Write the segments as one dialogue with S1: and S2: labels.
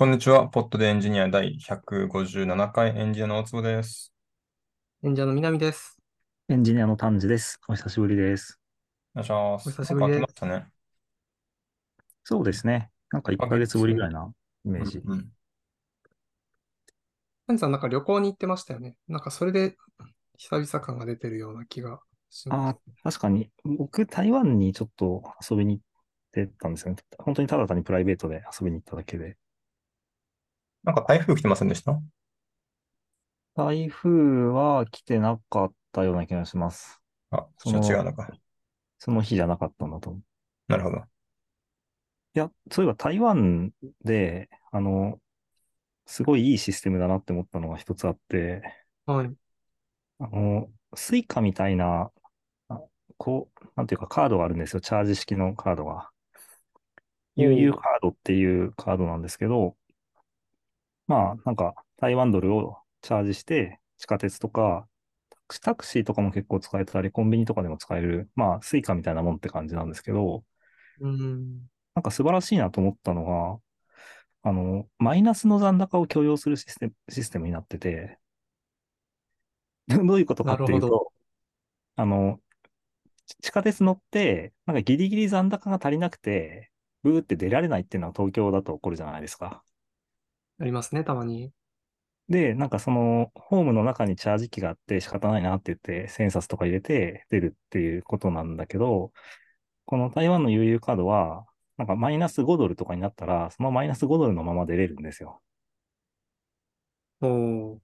S1: こんにちは。ポッドでエンジニア第157回エンジニアの大坪です。
S2: 演者の南です。
S3: エンジニアの丹治です。お久しぶりです。
S1: お願いします。
S2: お久しぶりです
S1: ね。
S3: そうですね。なんか1ヶ月ぶりぐらいなイメージ。
S1: うんうん
S2: パンさんなんか旅行に行ってましたよね。なんかそれで久々感が出てるような気がしま
S3: あ
S2: す。
S3: あ、確かに、僕、台湾にちょっと遊びに行ってたんですよね。本当にただ単にプライベートで遊びに行っただけで。
S1: なんか台風来てませんでした？
S3: 台風は来てなかったような気がします。
S1: あ、
S3: その
S1: 違うのか。
S3: その日じゃなかったんだと思う。
S1: なるほど。
S3: いや、そういえば台湾で、あの、すごいいいシステムだなって思ったのが一つあって、
S2: はい。
S3: あの、スイカみたいな、あこう、なんていうかカードがあるんですよ。チャージ式のカードが。
S2: おう
S3: UU カードっていうカードなんですけど、まあ、なんか台湾ドルをチャージして、地下鉄とか、タクシタクシーとかも結構使えたり、コンビニとかでも使える、まあ、スイカみたいなもんって感じなんですけど、
S2: うん。
S3: なんか素晴らしいなと思ったのが、あの、マイナスの残高を許容するシステム、システムになってて、どういうことかっていうと、あの、ち地下鉄乗って、なんかギリギリ残高が足りなくて、ブーって出られないっていうのは東京だと起こるじゃないですか。
S2: ありますね、たまに。
S3: で、なんかその、ホームの中にチャージ機があって仕方ないなって言って、千円札とか入れて出るっていうことなんだけど、この台湾の UU カードは、なんかマイナス5ドルとかになったら、そのマイナス5ドルのまま出れるんですよ。
S2: おー。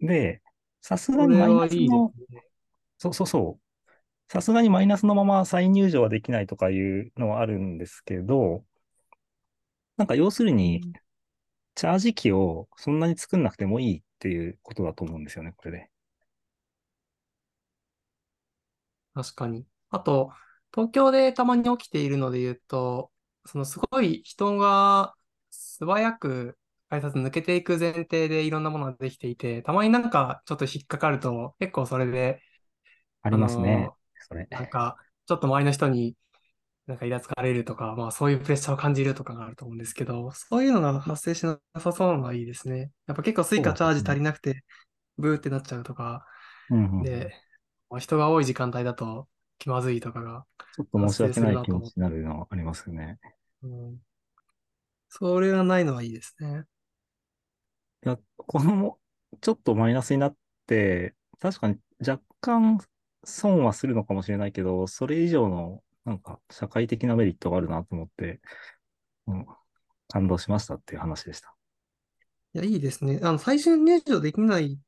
S3: で、さすが
S2: こ
S3: にマイナスの、
S2: すね。
S3: そうそうそう。さすがにマイナスのまま再入場はできないとかいうのはあるんですけど、なんか要するに、チャージ機をそんなに作んなくてもいいっていうことだと思うんですよね、これで。
S2: 確かに。あと、東京でたまに起きているので言うと、そのすごい人が素早く改札抜けていく前提でいろんなものができていて、たまになんかちょっと引っかかると、結構それで、
S3: ありますね、それ。
S2: なんか、ちょっと周りの人になんかイラつかれるとか、まあそういうプレッシャーを感じるとかがあると思うんですけど、そういうのが発生しなさそうなのがいいですね。やっぱ結構スイカチャージ足りなくて、ブーってなっちゃうとか、
S3: うんうんうん
S2: で、まあ人が多い時間帯だと気まずいとかが、
S3: ちょっと申し訳ない気持ちになるのはありますよね。
S2: うん、それがないのはいいですね。
S3: いや、この、ちょっとマイナスになって、確かに若干損はするのかもしれないけど、それ以上の、なんか、社会的なメリットがあるなと思って、うん、感動しましたっていう話でした。
S2: いや、いいですね。あの、最終入場できないっ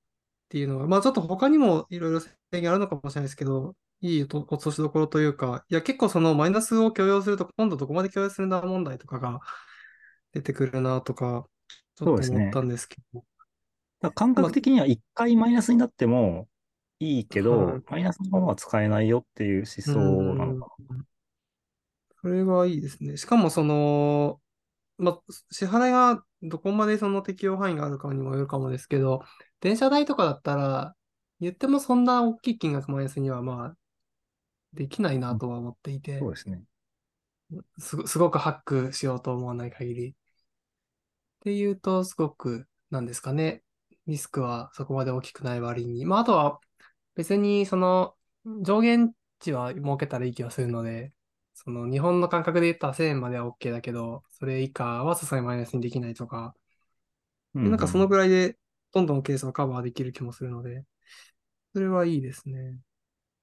S2: ていうのは、まあちょっと他にもいろいろ制限あるのかもしれないですけど、いいと落としどころというか、いや、結構そのマイナスを許容すると、今度どこまで許容するんだ問題とかが出てくるなとか、ちょっと思ったんですけど。
S3: だから感覚的には一回マイナスになってもいいけど、
S2: はい
S3: マイナスのままは使えないよっていう思想
S2: それはいいですね。しかもその、まあ、支払いがどこまでその適用範囲があるかにもよるかもですけど、電車代とかだったら、言ってもそんな大きい金額マイナスにはまあ、できないなとは思っていて
S3: な。そう、ですね。
S2: すご、すごくハックしようと思わない限り。っていうと、すごく、なんですかね。リスクはそこまで大きくない割に。まあ、あとは、別にその、上限値は設けたらいい気がするので、その日本の感覚で言ったら1000円までは OK だけど、それ以下はさすがにマイナスにできないとか、
S3: う
S2: なんかそのぐ
S3: らい。
S2: らいでどんどんケースをカバーできる気もするので、それはいいですね。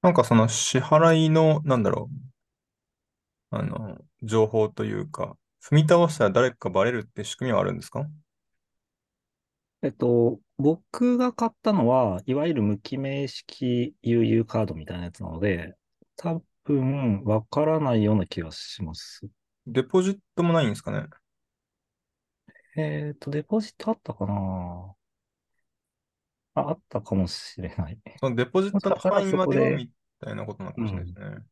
S1: なんかその支払いの、なんだろう、あの、情報というか、踏み倒したら誰かバレるって仕組みはあるんですか？
S3: えっと、僕が買ったのは、いわゆる無記名式 UU カードみたいなやつなので、多分わからないような気がします。
S1: デポジットもないんですかね？
S3: えっと、デポジットあったかな？あ、あったかもしれない。
S1: そのデポジットの範囲までみたいなことなのかもしれないですね。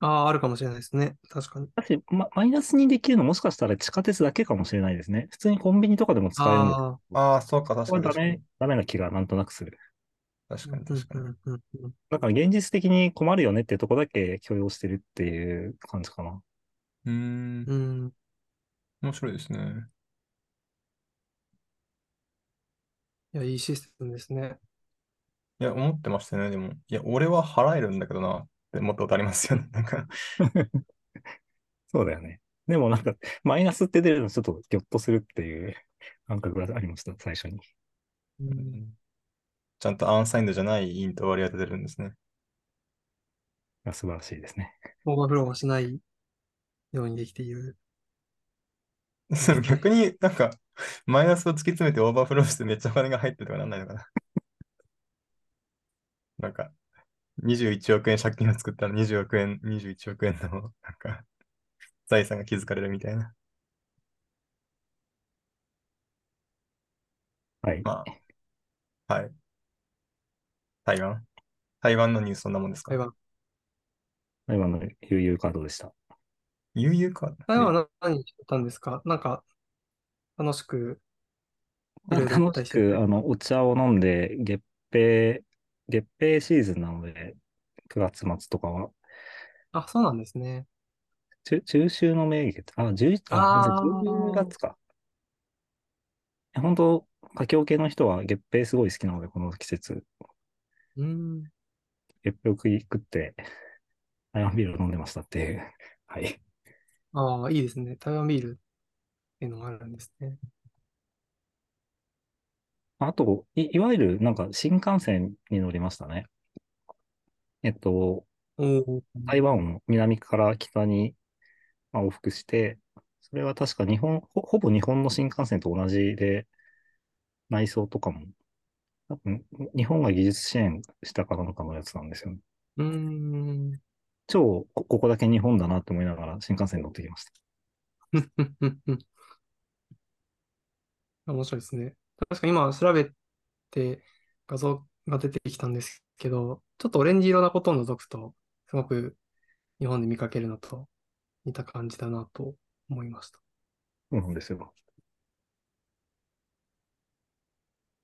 S2: ああ、あるかもしれないですね。確かに。
S3: だし、ま、マイナスにできるのもしかしたら地下鉄だけかもしれないですね。普通にコンビニとかでも使えるんです。
S2: あ
S1: ああ、そうか、確
S3: これダ
S1: かに確かに
S3: メ、。ダメな気がなんとなくする。
S2: あ、
S1: 確かに
S2: うん
S1: 確かに。
S3: だから現実的に困るよねってとこだけ許容してるっていう感じかな。
S1: うーん。
S2: うん。
S1: 面白いですね。
S2: いや、いいシステムですね。
S1: いや、思ってましたね。でも、いや、俺は払えるんだけどなって思ったことありますよね。なんか、
S3: そうだよね。でもなんか、マイナスって出るのちょっとギョッとするっていう感覚がありました、最初に。
S2: うん、
S1: ちゃんと unsigned じゃない int 割り当ててるんですね。
S3: 素晴らしいですね。
S2: オーバーフローはしないようにできている。
S1: それ逆になんか、マイナスを突き詰めてオーバーフローしてめっちゃお金が入ってるとかなんないのかな。なんか、21億円借金を作ったら20億円、21億円のなんか財産が築かれるみたいな。
S3: はい。
S1: まあ、はい。台湾？台湾のニュースそんなもんですか？
S2: 台湾。
S3: 台湾の悠々カードでした。
S1: 悠々か。
S2: 台湾は何してたんですか？なんか、楽しく、いろいろ行っ
S3: 楽し
S2: たりして
S3: く、あの、お茶を飲んで、月餅、月餅シーズンなので、9月末とかは、
S2: あ、そうなんですね。
S3: 中、中秋の名月、あ、11、あ、
S2: あー
S3: ごめんなさい10月か。本当、華僑系の人は月餅すごい好きなので、この季節、
S2: うん。
S3: 月餅食い食って、台湾ビールを飲んでましたっていう。はい。
S2: ああ、いいですね。台湾ビールっていうのがあるんですね。
S3: あと、い、いわゆる、なんか、新幹線に乗りましたね。えっと。台湾を南から北にまあ往復して、それは確か日本、ほ、ほぼ日本の新幹線と同じで、内装とかも、多分、日本が技術支援したかなんかのやつなんですよね。
S2: うーん。
S3: 超、こ、ここだけ日本だなって思いながら新幹線に乗ってきました。
S2: 面白いですね。確かに今調べて画像が出てきたんですけど、ちょっとオレンジ色なことを除くと、すごく日本で見かけるのと似た感じだなと思いました。
S3: そうなんですよ。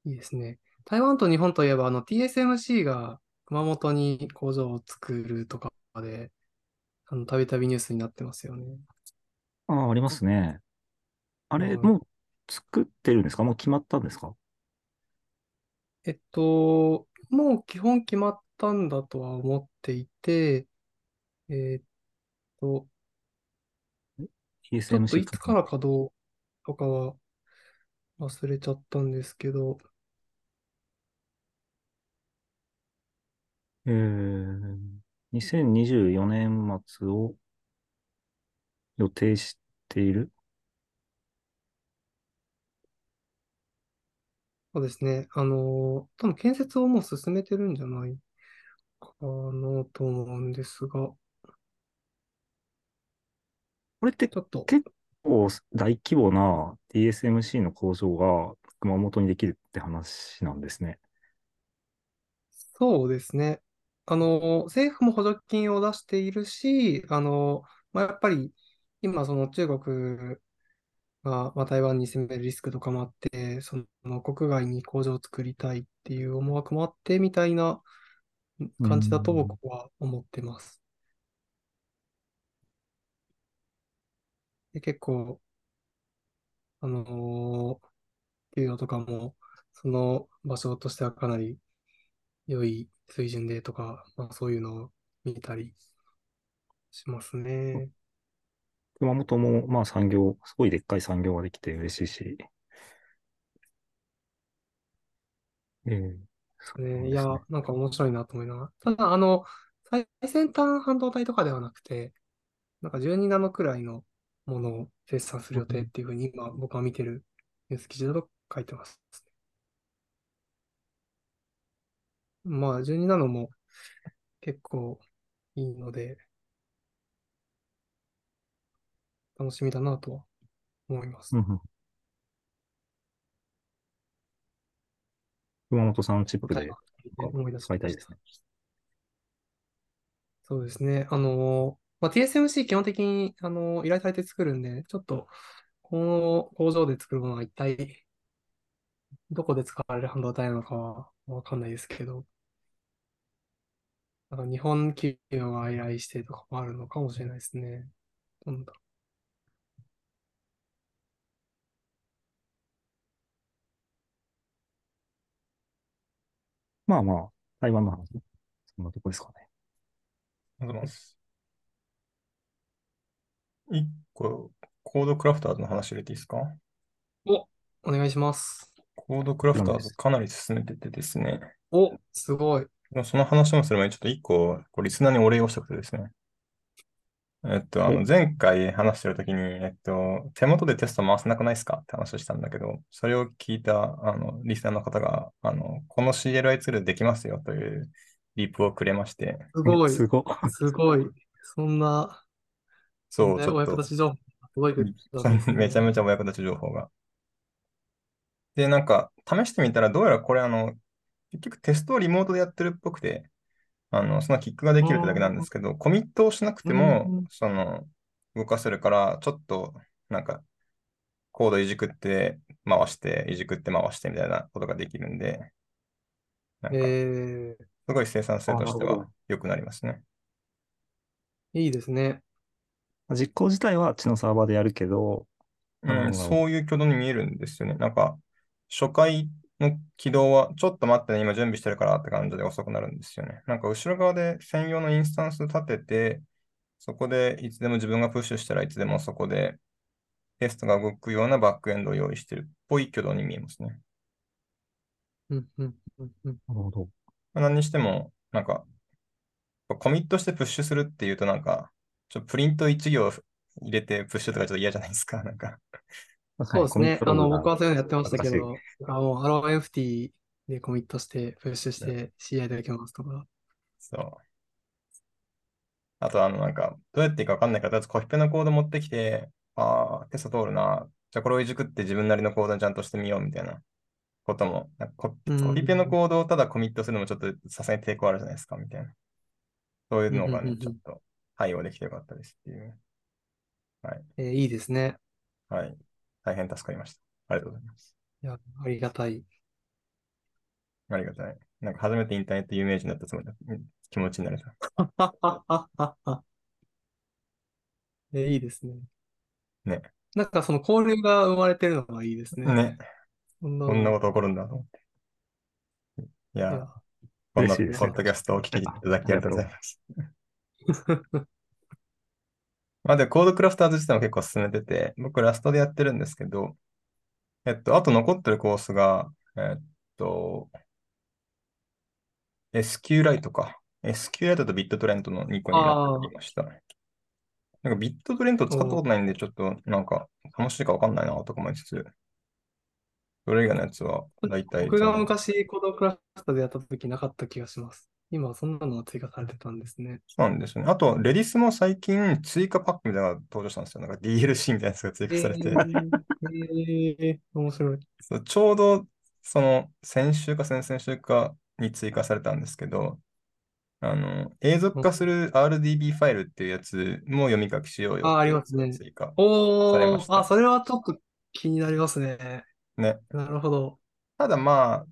S2: いいですね。台湾と日本といえば、あの TSMC が熊本に工場を作るとかで、あの、たびたびニュースになってますよね。
S3: ああ、ありますね。あれ、
S2: うん
S3: もう作ってるんですか？もう決まったんですか？
S2: えっと、もう基本決まったんだとは思っていて、えーっと、ちょっと
S3: ?TSMC
S2: いつからかどうとかは忘れちゃったんですけど、
S3: えー、2024年末を予定している？
S2: そうですね。あの、多分建設をもう進めてるんじゃないかなと思うんですが、
S3: これって
S2: ちょっと、
S3: 結構大規模な TSMC の工場が熊本にできるって話なんですね。
S2: そうですね。あの、政府も補助金を出しているし、あの、まあ、やっぱり今その中国が、まあ、台湾に攻めるリスクとかもあって、その国外に工場を作りたいっていう思惑もあってみたいな感じだと
S3: うん
S2: 僕は思ってます。で、結構、あの給与とかも、その場所としてはかなり良い水準でとか、まあ、そういうのを見たりしますね。
S3: 熊本もまあ産業、すごいでっかい産業ができて嬉しいし。ええそう
S2: ね、いやなんか面白いなと思いながら。ただ、あの、最先端半導体とかではなくて、なんか12ナノくらいのものを生産する予定っていうふうに今僕は見てるニュース記事だと書いてます。まあ、12ナノも結構いいので、楽しみだなとは思います。
S3: 熊本産チップで使いたいですね。
S2: そうですね。あの、まあ、TSMC 基本的に、あの、依頼されて作るんで、ちょっと、この工場で作るものは一体、どこで使われる半導体なのかはわかんないですけど、なんか日本企業が依頼してとかもあるのかもしれないですね。なんだ
S3: まあまあ、台湾の話、そんなとこですかね。
S1: ありがとうございます。一個、コードクラフターズの話入れていいですか？
S2: お、お願いします。
S1: コードクラフターズかなり進めててですね。
S2: お、すごい。
S1: その話もする前にちょっと一個、こうリスナーにお礼をしたくてですね。えっと、あの、
S3: お
S1: 前回話してるときに、えっと、手元でテスト回せなくないですか？って話をしたんだけど、それを聞いた、あの、リスナーの方が、あの、この CLI ツールできますよというリプをくれまして、
S2: すごい。
S3: すご。
S2: すごい。そんな、
S1: そう、
S2: ね
S1: ちょっと、めちゃめちゃお役立ち情報が。で、なんか、試してみたら、どうやらこれ、あの、結局テストをリモートでやってるっぽくて、あの、そのキックができるってだけなんですけど、コミットをしなくて
S2: うん
S1: も、その、動かせるから、ちょっと、なんか、コードいじくって回して、いじくって回してみたいなことができるんで、なんか、
S2: え
S1: すごい生産性としては良くなりますね。
S2: ー、いいですね。
S3: 実行自体はあっちのサーバーでやるけど、
S1: うん、
S3: うん
S1: そういう挙動に見えるんですよね。なんか、初回の起動は、ちょっと待ってね、今準備してるからって感じで遅くなるんですよね。なんか、後ろ側で専用のインスタンス立てて、そこでいつでも自分がプッシュしたらいつでもそこでテストが動くようなバックエンドを用意してるっぽい挙動に見えますね。
S2: うん、うん、うん、うん。
S3: なるほど。
S1: まあ何にしても、なんか、コミットしてプッシュするっていうと、なんか、ちょっとプリント1行入れてプッシュとかちょっと嫌じゃないですか。なんか、
S2: そうですね。あの、僕はそういうのやってましたけど、あもう、アロー FT でコミットして、プッシュして CI できますとか。
S1: そう。あと、あの、なんか、どうやっていいかわかんないから、とりあえずコピペのコード持ってきて、ああ、テスト通るな。じゃあこれをいじくって自分なりのコードにちゃんとしてみようみたいなことも、なんかコ
S2: うん
S1: コピペのコードをただコミットするのもちょっとさすがに抵抗あるじゃないですか、みたいな。そういうのがね、ちょっと対応できてよかったですっていう。はい。
S2: えーいいですね。
S1: はい。大変助かりました。ありがとうございます。
S2: いや、ありがたい。
S1: ありがたい。なんか初めてインターネット有名人だったつもりだうん気持ちになれた。
S2: えーいいですね。
S1: ね。
S2: なんかその交流が生まれてるのがいいですね。
S1: ね。
S2: そんな
S1: こんな
S2: の
S1: こと起こるんだと思って。いや
S2: いや、
S1: こんなポッドキャストをお聞きいただきありがとうございます。まあで、コードクラフターズ自体も結構進めてて、僕ラストでやってるんですけど、えっと、あと残ってるコースが、えっと、SQLite か。SQLite とビットトレントの2個になっていました。なんかビットトレント使ったことないんで、ちょっとなんか楽しいかわかんないなとか思いつつ、それ以外のやつは大体
S2: 僕が昔コードクラフターでやった時なかった気がします。今そんなのが追加されてたんですね。
S1: そうなんですよね。あと、レディスも最近追加パックみたいなのが登場したんですよ。なんか DLC みたいなやつが追加されて、
S2: えー、えー面白い。
S1: そうちょうどその先週か先々週かに追加されたんですけど、あの、永続化する RDB ファイルっていうやつも読み書きしようよ
S2: あありますね
S1: が追加。
S2: おー、あ、それはちょっと気になりますね。
S1: ね。
S2: なるほど。
S1: ただまあ、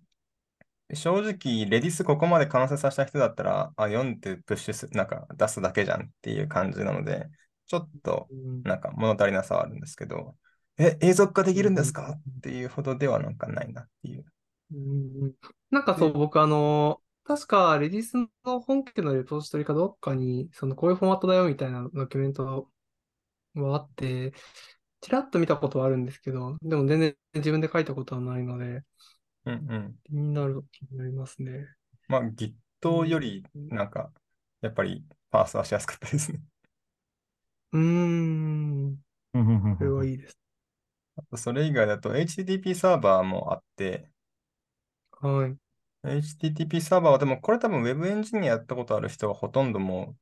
S1: 正直、レディスここまで完成させた人だったら、あ、読んでプッシュす、なんか出すだけじゃんっていう感じなので、ちょっと
S2: うん。
S1: なんか物足りなさはあるんですけど、え、永続化できるんですか？っていうほどではなんかないなっていう。
S2: うんなんかそう、僕あの、確かレディスの本家のレポジトリかどっかに、そのこういうフォーマットだよみたいなドキュメントはあって、ちらっと見たことはあるんですけど、でも全然自分で書いたことはないので、
S1: うんうん。
S2: 気になる、気になりますね。
S1: まあ、Git より、なんか、やっぱりパースはしやすかったですね。
S2: うーん、
S3: うんうんうん
S2: これはいいです。
S1: あとそれ以外だと HTTP サーバーもあって、
S2: はい。
S1: HTTP サーバーはでもこれ多分 Web エンジニアやったことある人はほとんども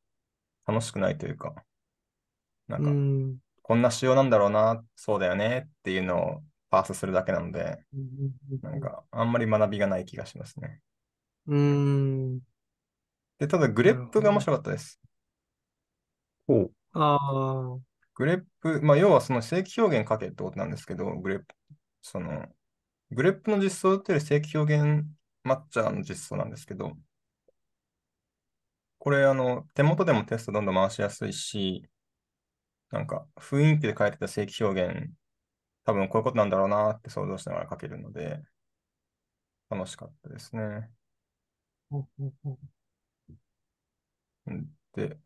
S1: う楽しくないというか、な
S2: うん
S1: か、
S2: ん。
S1: こんな仕様なんだろうな、そうだよねっていうのをパースするだけなので、なんか、あんまり学びがない気がしますね。
S2: うーん。
S1: で、ただ、グレップが面白かったです。
S3: ほう。
S2: ああ、
S1: グレップ、まあ、要はその正規表現書けってことなんですけど、グレップ、その、グレップの実装っていう正規表現マッチャーの実装なんですけど、これ、あの、手元でもテストどんどん回しやすいし、なんか、雰囲気で書いてた正規表現、多分こういうことなんだろうなって想像しながら書けるので、楽しかったですね。で、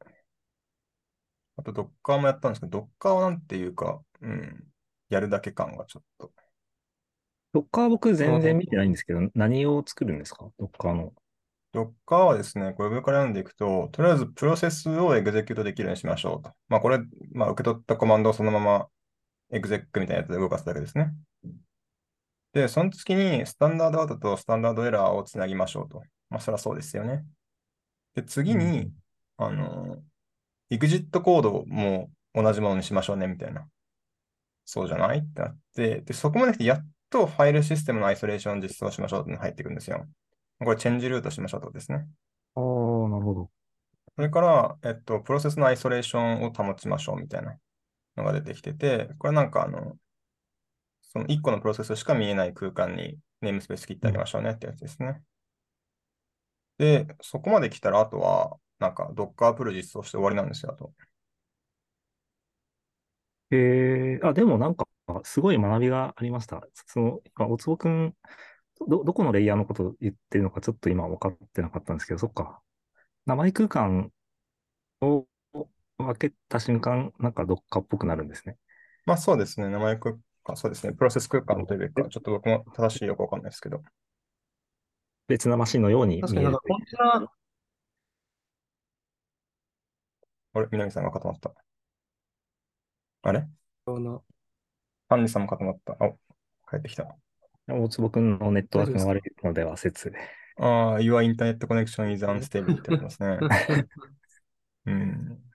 S1: あと Docker もやったんですけど、Docker はなんていうか、うん、やるだけ感がちょっと。
S3: ドッカー僕全然見てないんですけど、何を作るんですか？ドッカーの。
S1: Docker はですね、これ上から読んでいくと、とりあえずプロセスをエグゼキュートできるようにしましょうと。まあこれ、まあ受け取ったコマンドをそのままエグゼックみたいなやつで動かすだけですね。で、その次にスタンダードアウトとスタンダードエラーをつなぎましょうと。まあそりゃそうですよね。で、次に、あの、EXIT コードも同じものにしましょうねみたいな。そうじゃない？ってなって、で、そこまで来てやっとファイルシステムのアイソレーションを実装しましょうって入ってくるんですよ。これチェンジルートしましょうってことですね。
S3: ああ、なるほど。
S1: それから、えっと、プロセスのアイソレーションを保ちましょうみたいなのが出てきてて、これなんかあの、その1個のプロセスしか見えない空間にネームスペース切ってあげましょうねってやつですね。で、そこまで来たら、あとは、なんか Docker プル実装して終わりなんですよ、あと。
S3: えー、あ、でもなんか、すごい学びがありました。その、今、おつぼくん、ど、どこのレイヤーのこと言ってるのかちょっと今分かってなかったんですけど、そっか。名前空間を分けた瞬間、なんかどっかっぽくなるんですね。
S1: まあそうですね、名前空間、そうですね、プロセス空間というべきか、ちょっと僕も正しいよくわかんないですけど。
S3: 別なマシンのように見える
S2: 確かになんか。コンテナ、
S1: あれ、南さんが固まった。あれ？
S2: ような、
S1: ハンニさんも固まった。お、帰ってきた。
S3: 大坪くんのネットワークが悪いのでは説。
S1: ああ、Your Internet Connection is unstable って言ってますね。うん。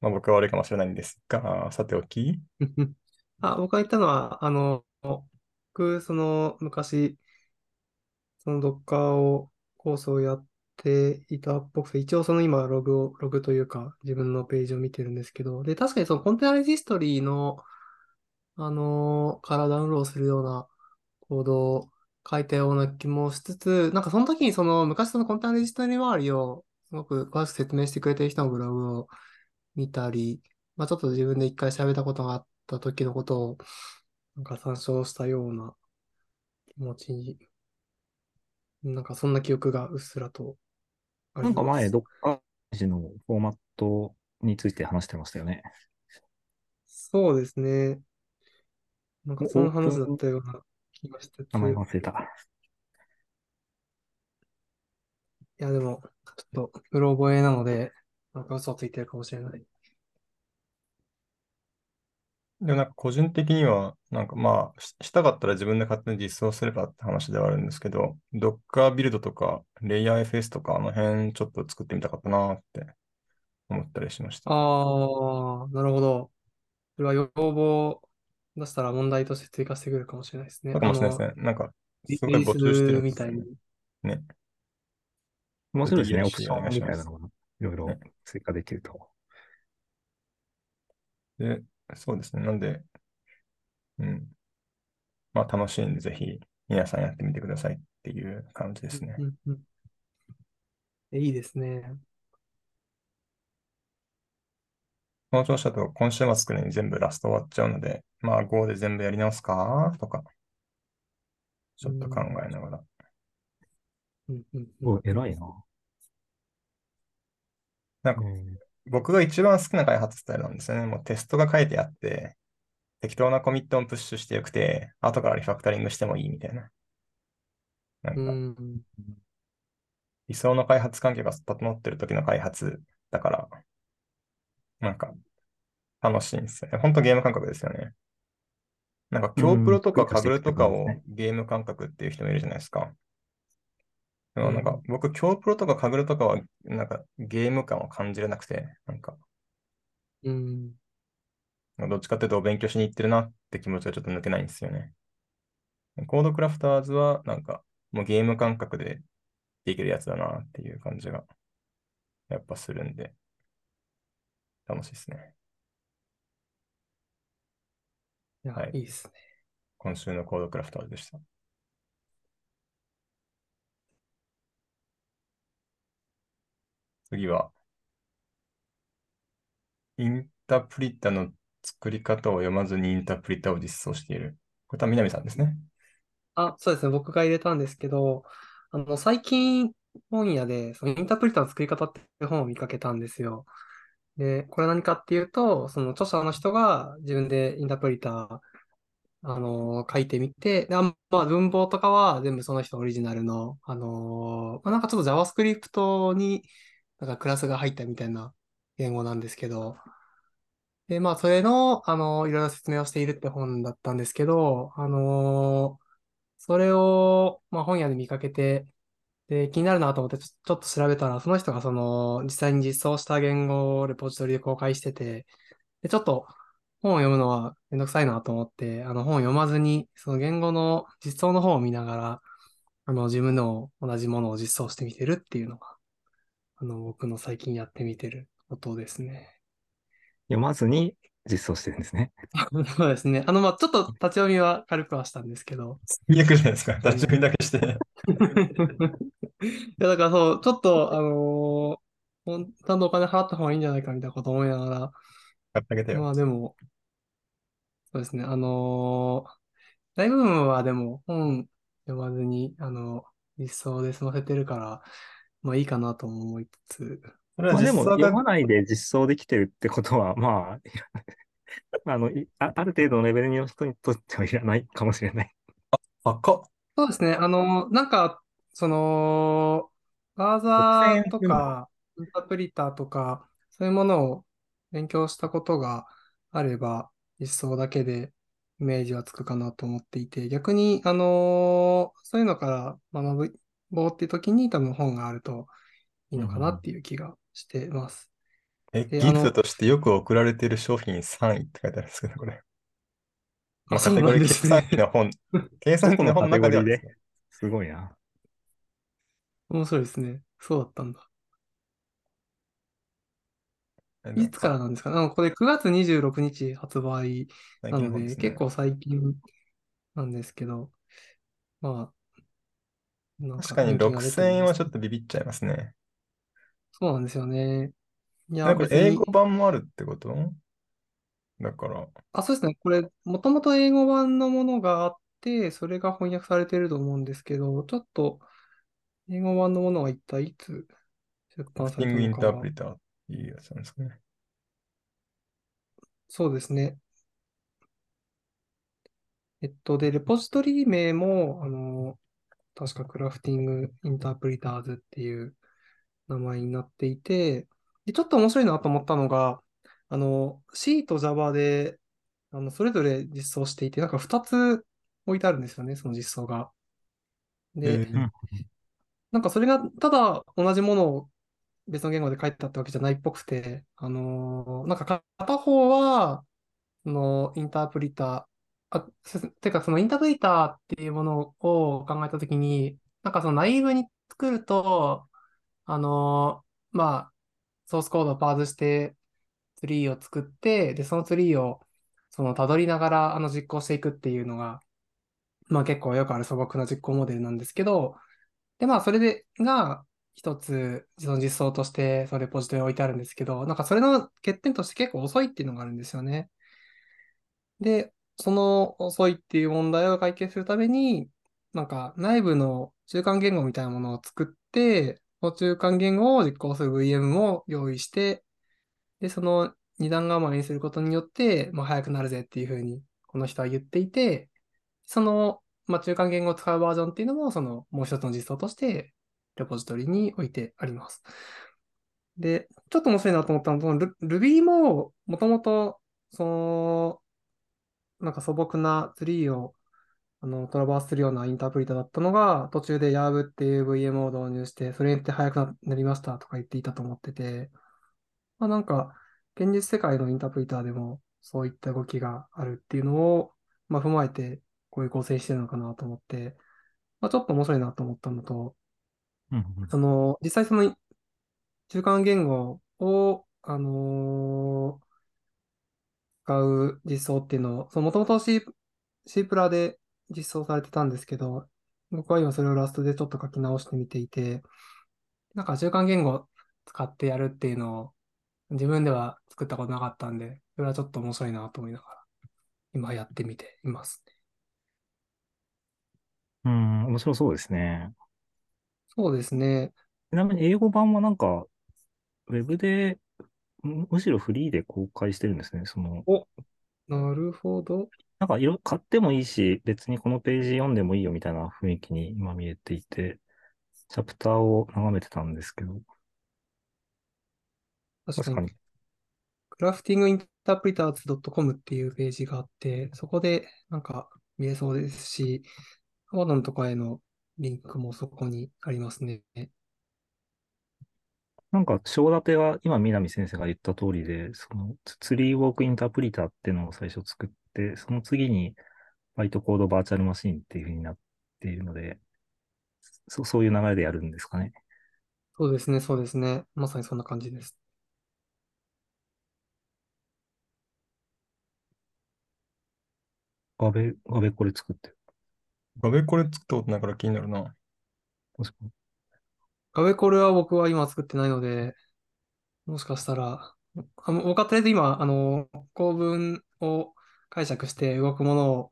S1: まあ僕は悪いかもしれないんですが、さておき。
S2: あ、僕が言ったのは、あの、僕、その、昔、その Docker を、コースをやっていたっぽくて、一応その今、ログを、ログというか、自分のページを見てるんですけど、で、確かにそのコンテナレジストリーの、あの、からダウンロードするようなコードを書いたような気もしつつ、なんかその時にその、昔そのコンテナレジストリー周りを、すごく詳しく説明してくれてる人のブログを見たり、まあちょっと自分で一回調べたことがあった時のことを、なんか参照したような気持ちに、なんかそんな記憶がうっすらとあります。
S3: なんか前、ドッカージのフォーマットについて話してましたよね。
S2: そうですね。なんかその話だったような気がしてて。
S3: 名前
S2: い
S3: 忘れた。
S2: や、でも、ちょっと、うろ覚えなので、なんか嘘をついてるかもしれない。
S1: でもなんか個人的には、なんかまあ、ししたかったら自分で勝手に実装すればって話ではあるんですけど、Docker ビルドとか、レイヤー FS とか、あの辺ちょっと作ってみたかったなって思ったりしました。
S2: ああ、なるほど。それは要望を出したら問題として追加してくるかもしれないですね。
S1: かもしれないですね。なんか、すごい募集してるんですよね。ね。
S3: 面白いですね。オプションみたいなのがいろいろ
S1: ね
S3: 追加できると。
S1: で、そうですね。なんで、うん。まあ楽しいんで、ぜひ皆さんやってみてくださいっていう感じですね。
S2: うんうんえいいですね。
S1: この調子だと今週末くらいに全部ラスト終わっちゃうので、まあ Go で全部やり直すか？とか、ちょっと考えながら。
S2: うんうんうん
S3: お、偉いな。
S1: なんか
S3: うん
S1: 僕が一番好きな開発スタイルなんですよね。もうテストが書いてあって、適当なコミットをプッシュしてよくて、後からリファクタリングしてもいいみたいな。なんか
S2: うん。
S1: 理想の開発環境が整ってる時の開発だから、なんか楽しいんですよね。本当ゲーム感覚ですよね。なんか、京プロとか
S3: うん
S1: カグルとかをゲーム感覚っていう人もいるじゃないですか。でもなんか
S2: うん、
S1: 僕、京プロとかカグルとかは、なんかゲーム感を感じれなくて、なんか、
S2: うん。
S1: どっちかっていうとお勉強しに行ってるなって気持ちがちょっと抜けないんですよね。コードクラフターズは、なんか、もうゲーム感覚でできるやつだなっていう感じが、やっぱするんで、楽しいですね。
S2: いや、
S1: はい
S2: いいですね。
S1: 今週のコードクラフターズでした。次は、インタープリッタの作り方を読まずにインタープリッタを実装している。これ多分南さんですね。
S2: あ、そうですね。僕が入れたんですけど、あの、最近本屋で、そのインタープリタの作り方って本を見かけたんですよ。で、これ何かっていうと、その著者の人が自分でインタープリター、あのー書いてみて、であまあ、文法とかは全部その人オリジナルの、あのーまあ、なんかちょっと JavaScript になんかクラスが入ったみたいな言語なんですけど、で、まあ、それの、あのいろいろ説明をしているって本だったんですけど、あのそれを、まあ、本屋で見かけて、で、気になるなと思ってち、ちょっと調べたら、その人がその、実際に実装した言語をレポジトリで公開してて、で、ちょっと本を読むのはめんどくさいなと思って、あの本を読まずに、その言語の実装の方を見ながら、あの、自分の同じものを実装してみてるっていうのが、あの、僕の最近やってみてることですね。
S3: 読まずに実装してるんですね。
S2: そうですね。あの、まあ、ちょっと立ち読みは軽くはしたんですけど、
S1: 最悪じゃないですか。立ち読みだけして。
S2: いや、だからそう、ちょっと、あのーちゃんとお金払った方がいいんじゃないかみたいなことを思いながら、
S1: 買ってあげてよ。
S2: まあでも、そうですね、あのー大部分はでも本読まずに、あの、実装で済ませてるから、まあいいかなとも思いつつ、
S1: それは
S3: まあでも、
S1: 実装が
S3: 読まないで実装できてるってことは、まあ、あの、いあ、ある程度のレベルの人にとってはいらないかもしれない。
S1: 高っ。
S2: そうですね。あの、なんか、その、バーザ
S3: 6000円
S2: ーとか、インタープリターとか、そういうものを勉強したことがあれば、実装だけでイメージはつくかなと思っていて、逆に、あのそういうのから学ぼうって時に多分本があるといいのかなっていう気がしてます。
S1: え、
S2: であの
S1: ギフトとしてよく送られている商品3位って書いてあるんですけど、これ。まあ、カテゴリー 計算機の本、計算機の本の中ではですね。
S3: すごいな。
S2: 面白いですね。そうだったんだ。いつからなんですか？ね。あのこれ9月26日発売
S1: 最
S2: なので、結構最近なんですけど、まあ、なん
S1: 確かに
S2: 人気が出て
S1: 6000円はちょっとビビっちゃいますね。
S2: そうなんですよね。いや、
S1: なんか
S2: 別に
S1: 英語版もあるってこと？だから、
S2: あ、そうですね。これ、もともと英語版のものがあって、それが翻訳されてると思うんですけど、ちょっと、英語版のものは一体いつ出
S1: ラ
S2: 版さ
S1: フティングイン
S2: れたのかは
S1: タープリターっていうやつなんですかね。
S2: そうですね。えっと、で、レポジトリ名も、あの、確かクラフティングインタープリターズっていう名前になっていて、で、ちょっと面白いなと思ったのが、あの、C と Java で、あの、それぞれ実装していて、なんか2つ置いてあるんですよね、その実装が。で、
S1: えー
S2: なんかそれがただ同じものを別の言語で書いてたってわけじゃないっぽくて、あのーなんか片方は、そのインタープリター、あ、すてかそのインタープリターっていうものを考えたときに、なんかそのナイーブに作ると、あのーまあ、ソースコードをパーズしてツリーを作って、で、そのツリーをその辿りながらあの実行していくっていうのが、まあ結構よくある素朴な実行モデルなんですけど、で、まあ、それで、が、一つ、その実装として、そのレポジトリに置いてあるんですけど、なんかそれの欠点として結構遅いっていうのがあるんですよね。で、その遅いっていう問題を解決するために、なんか内部の中間言語みたいなものを作って、その中間言語を実行する VM を用意して、で、その二段構えにすることによって、まあ、早くなるぜっていうふうに、この人は言っていて、その、まあ、中間言語を使うバージョンっていうのも、その、もう一つの実装として、レポジトリに置いてあります。で、ちょっと面白いなと思ったのは、Ru- Ruby も、もともと、その、なんか素朴なツリーを、あの、トラバースするようなインタープリターだったのが、途中で Yarb っていう VM を導入して、それによって速くななりましたとか言っていたと思ってて、まあなんか、現実世界のインタープリターでも、そういった動きがあるっていうのを、まあ踏まえて、こういう構成してるのかなと思って、まあちょっと面白いなと思ったのと、その、実際その中間言語を、あのー使う実装っていうのを、もともと C、C プラで実装されてたんですけど、僕は今それをラストでちょっと書き直してみていて、なんか中間言語を使ってやるっていうのを自分では作ったことなかったんで、それはちょっと面白いなと思いながら、今やってみています。
S3: うん、面白そうですね。
S2: そうですね。
S3: ちなみに英語版はなんか、ウェブで、むむしろフリーで公開してるんですね。その、
S2: なるほど。
S3: なんか色、買ってもいいし、別にこのページ読んでもいいよみたいな雰囲気に今見えていて、チャプターを眺めてたんですけど、
S2: 確かに。クラフティングインタープリターズ .com っていうページがあって、そこでなんか見れそうですし、Amazon とかへのリンクもそこにありますね。
S3: なんか、章立ては今、南先生が言った通りで、その、ツリーウォークインタープリターっていうのを最初作って、その次に、バイトコードバーチャルマシンっていう風になっているので、そそういう流れでやるんですかね。
S2: そうですね、そうですね。まさにそんな感じです。
S3: ガベ、ガベこれ作ってる。
S1: ガベこれ作ったことないから気になるな。
S3: 確かに。
S2: ガベコレは僕は今作ってないので、もしかしたら、あの僕はとりあえず今、あの、構文を解釈して動くものを、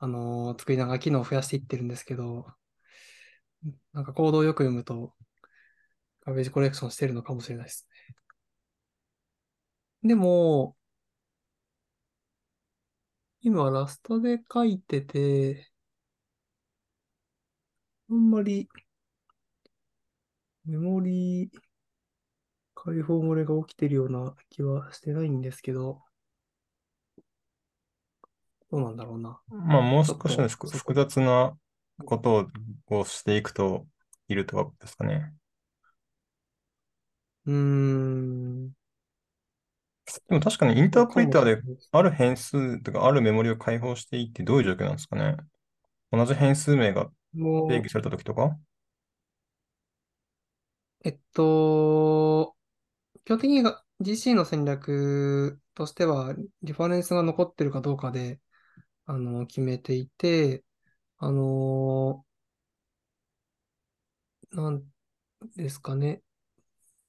S2: あの、作りながら機能を増やしていってるんですけど、なんかコードをよく読むと、ガベージコレクションしてるのかもしれないですね。でも、今ラストで書いてて、あんまりメモリー解放漏れが起きてるような気はしてないんですけど、どうなんだろうな。
S1: まあ、もう少しの複雑なことををしていくといるとはですかね。
S2: うーん。
S1: でも確かにインタープリターである変数とかあるメモリを開放していいってどういう状況なんですかね。同じ変数名が定義されたときとか？
S2: えっと、基本的に GC の戦略としては、リファレンスが残ってるかどうかで、あの、決めていて、あの、なんですかね。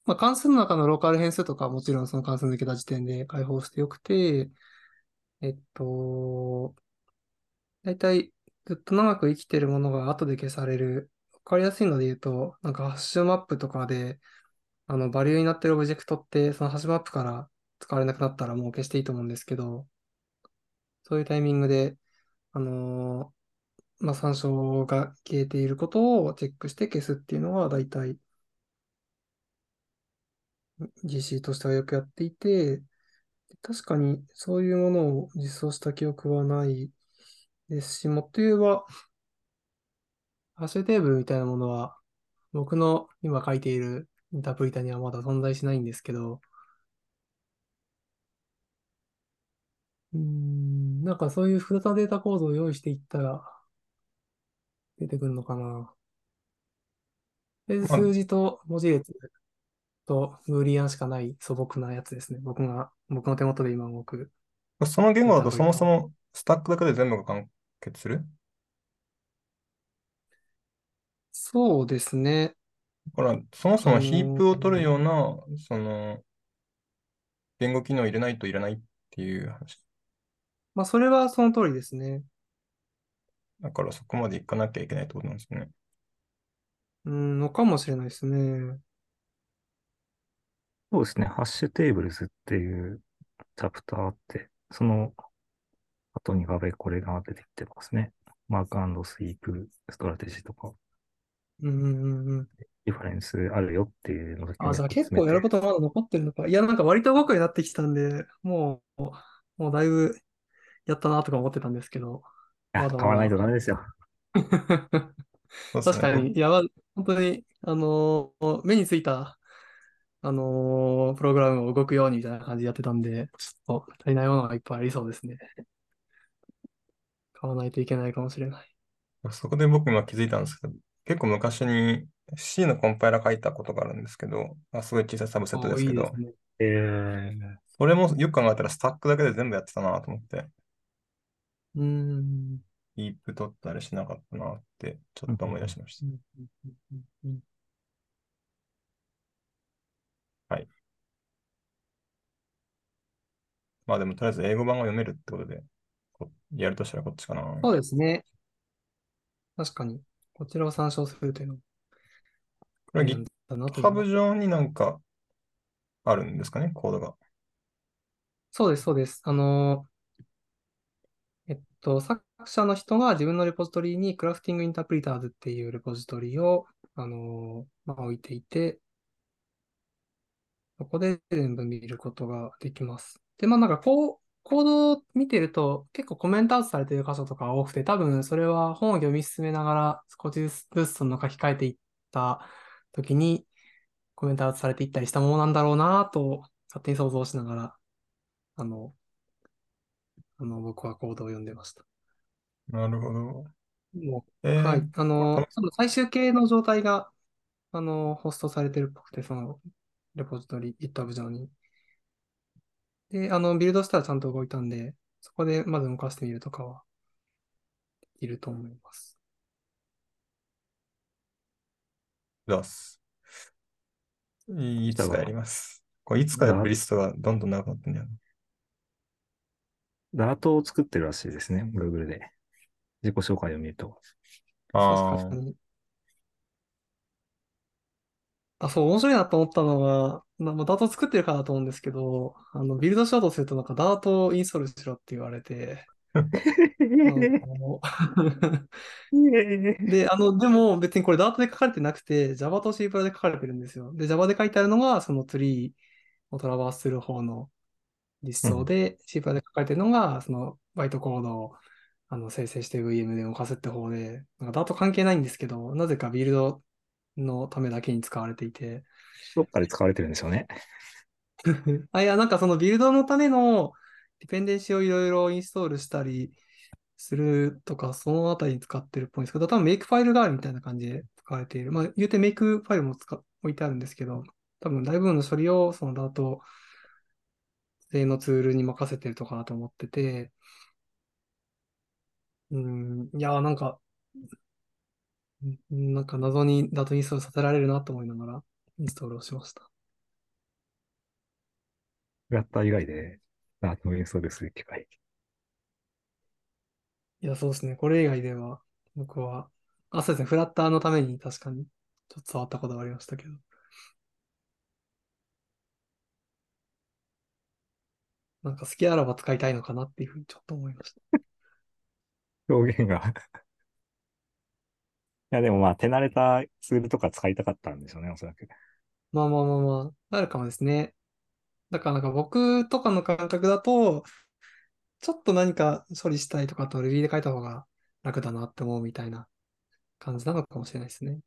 S2: まあ、関数の中のローカル変数とかもちろんその関数抜けた時点で解放してよくて、えっと、だいたいずっと長く生きてるものが後で消される。わかりやすいので言うと、なんかハッシュマップとかで、あの、バリューになってるオブジェクトって、そのハッシュマップから使われなくなったらもう消していいと思うんですけど、そういうタイミングで、あのーまあ、参照が消えていることをチェックして消すっていうのは、だいたい GC としてはよくやっていて、確かにそういうものを実装した記憶はないですし、もっと言えば、ハッシュテーブルみたいなものは、僕の今書いているインタープリタにはまだ存在しないんですけど、うーん、なんかそういう複雑なデータ構造を用意していったら、出てくるのかな。で、
S1: まあ
S2: 数字と文字列とブーリアンしかない素朴なやつですね。僕が、僕の手元で今動く。
S1: その言語だとそもそもスタックだけで全部が完結する？
S2: そうですね。
S1: だから、そもそも
S2: あのー
S1: ヒープを取るような、その、言語機能を入れないといらないっていう話。
S2: まあ、それはその通りですね。
S1: だからそこまでいかなきゃいけないってことなんですね。
S2: うん、のかもしれないですね。
S3: そうですね。ハッシュテーブルズっていうチャプターあって、その後にガベコレが出てきてますね。 mark-sweep strategy とか、
S2: うんうんうんうん。
S3: リファレンスあるよっていうのだけ
S2: あ、じゃあ結構やることまだ残ってるのか。いや、なんか割と動くようになってきたんで、もう、もうだいぶやったなとか思ってたんですけど。
S3: あ
S2: まだまだ
S3: 書かないとダメですよ。
S1: そうですね。
S2: 確かに、いや、まあ本当に、あのー目についた、あのープログラムを動くようにみたいな感じでやってたんで、ちょっと足りないものがいっぱいありそうですね。買わないといけないかもしれない。
S1: そこで僕今気づいたんですけど、結構昔に C のコンパイラ書いたことがあるんですけど、あすごい小さいサブセットですけど
S2: おいいで、すね。
S3: えー、
S1: それもよく考えたらスタックだけで全部やってたなと思って、
S2: うーん。
S1: ヒープ取ったりしなかったなってちょっと思い出しました。まあでもとりあえず英語版が読めるってことで、こやるとしたらこっちかな。
S2: そうですね。確かに。こちらを参照するというのも
S1: これ
S2: なんだなというの
S1: GitHub
S2: が
S1: 上になんかあるんですかね、コードが。
S2: そうです、そうです。あの、えっと、作者の人が自分のレポジトリにクラフティングインタープリターズっていうレポジトリを、あの、まあ、置いていて、そこで全部見ることができます。で、まあなんかこう、コードを見てると結構コメントアウトされてる箇所とか多くて、多分それは本を読み進めながら少しずつその書き換えていった時にコメントアウトされていったりしたものなんだろうなと勝手に想像しながら、あの、あの僕はコードを読んでました。
S1: なるほど。
S2: も
S1: えー
S2: うはい。あの
S1: こ、
S2: その最終形の状態が、あの、ホストされてるっぽくて、その、レポジトリ、GitHub 上に。で、あの、ビルドしたらちゃんと動いたんで、そこでまず動かしてみるとかは、いると思います。
S1: 出す。いつかやります。これいつかやるリストがどんどん長くなってんだよな。
S3: ダートを作ってるらしいですね、Google で。自己紹介を見ると。
S1: ああ
S2: 確か、に。あ、そう、面白いなと思ったのが、まあ、まあダート作ってるからだと思うんですけど、あの、ビルドしようとするとなんかダートをインストールしろって言われて、で、あの、でも別にこれ Dart で書かれてなくて、Java と C プラで書かれてるんですよ。で、Java で書いてあるのが、そのツリーをトラバースする方のリストで、C プラで書かれてるのが、そのバイトコードをあの生成して VM で動かすって方で、なんか Dart 関係ないんですけど、なぜかビルドのためだけに使われていて、
S3: どっかで使われてるんですよね。
S2: あ、いや、なんかそのビルドのためのディペンデンシをいろいろインストールしたりするとか、そのあたりに使ってるっぽいんですけど、多分メイクファイル代わりみたいな感じで使われている。まあ、言うてメイクファイルも使置いてあるんですけど、多分大部分の処理をそのダート製のツールに任せてるとかなと思ってて、うん、いや、なんか、んなんか謎にダートインストールさせられるなと思いながらインストールをしました。
S3: フラッター以外でダートをインストールする機会。
S2: いや、そうですね。これ以外では、僕は、あ、そうですね。フラッターのために確かに、ちょっと触ったことがありましたけど。なんか好きあらば使いたいのかなっていうふうにちょっと思いました。
S3: 表現が。いや、でもまあ、手慣れたツールとか使いたかったんでしょうね、おそらく。
S2: まあまあまあまあ、あるかもですね。だからなんか僕とかの感覚だと、ちょっと何か処理したいとかと Ruby で書いた方が楽だなって思うみたいな感じなのかもしれないですね。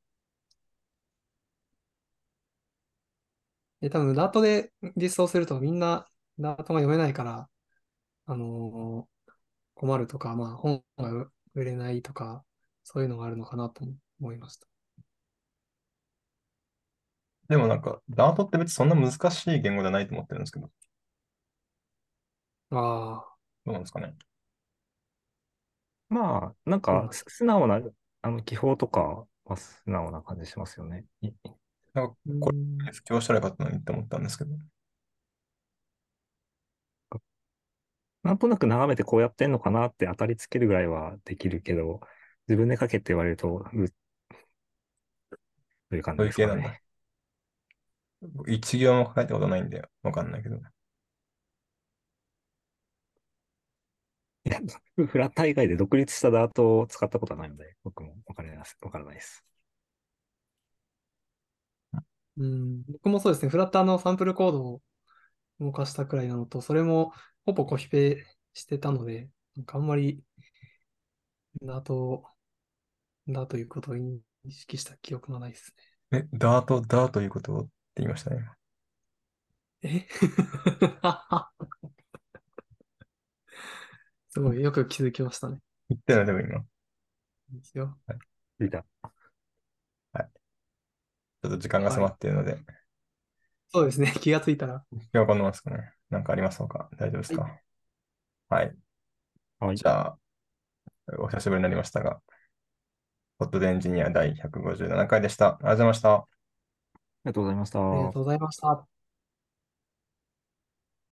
S2: で、多分、ダートで実装するとみんなダートが読めないから、あのー困るとか、まあ、本が売れないとか、そういうのがあるのかなと思いました。
S1: でもなんか、ダートって別にそんな難しい言語じゃないと思ってるんですけど、
S2: ああ、
S1: どうなんですかね。
S3: まあ、なんか素直な、あの、記法とかは素直な感じしますよね。い
S1: なんか、
S2: うん
S1: これ、どうしたらよかったのにって思ったんですけど。
S3: なんとなく眺めてこうやってんのかなって当たりつけるぐらいはできるけど、自分で書けって言われると、うっという感じですかね。
S1: 一行も書いたことないんで、わかんないけど。
S3: いや、フラッター以外で独立したダートを使ったことはないので、僕もわからないです。わからないです。
S2: うん、僕もそうですね、フラッターのサンプルコードを動かしたくらいなのと、それもほぼコピペしてたので、なんかあんまり、だと、だということを意識した記憶がないです
S1: え、ダート、ダーということをって言いましたね。
S2: ね。え？すごい、よく気づきましたね。
S1: 言ったらでも今、ち
S2: いいですよ。
S3: いいか。
S1: ょっと時間が迫っているので、
S2: そうですね、気がついたら。
S1: 今日はこんなもんですかね。なんかありますか？大丈夫ですか？はい。
S3: はい。
S1: じゃあ、お久しぶりになりましたが、ホットでエンジニア第157回でした。ありがとうございました。
S3: ありがとうございました。
S2: ありがとうございました。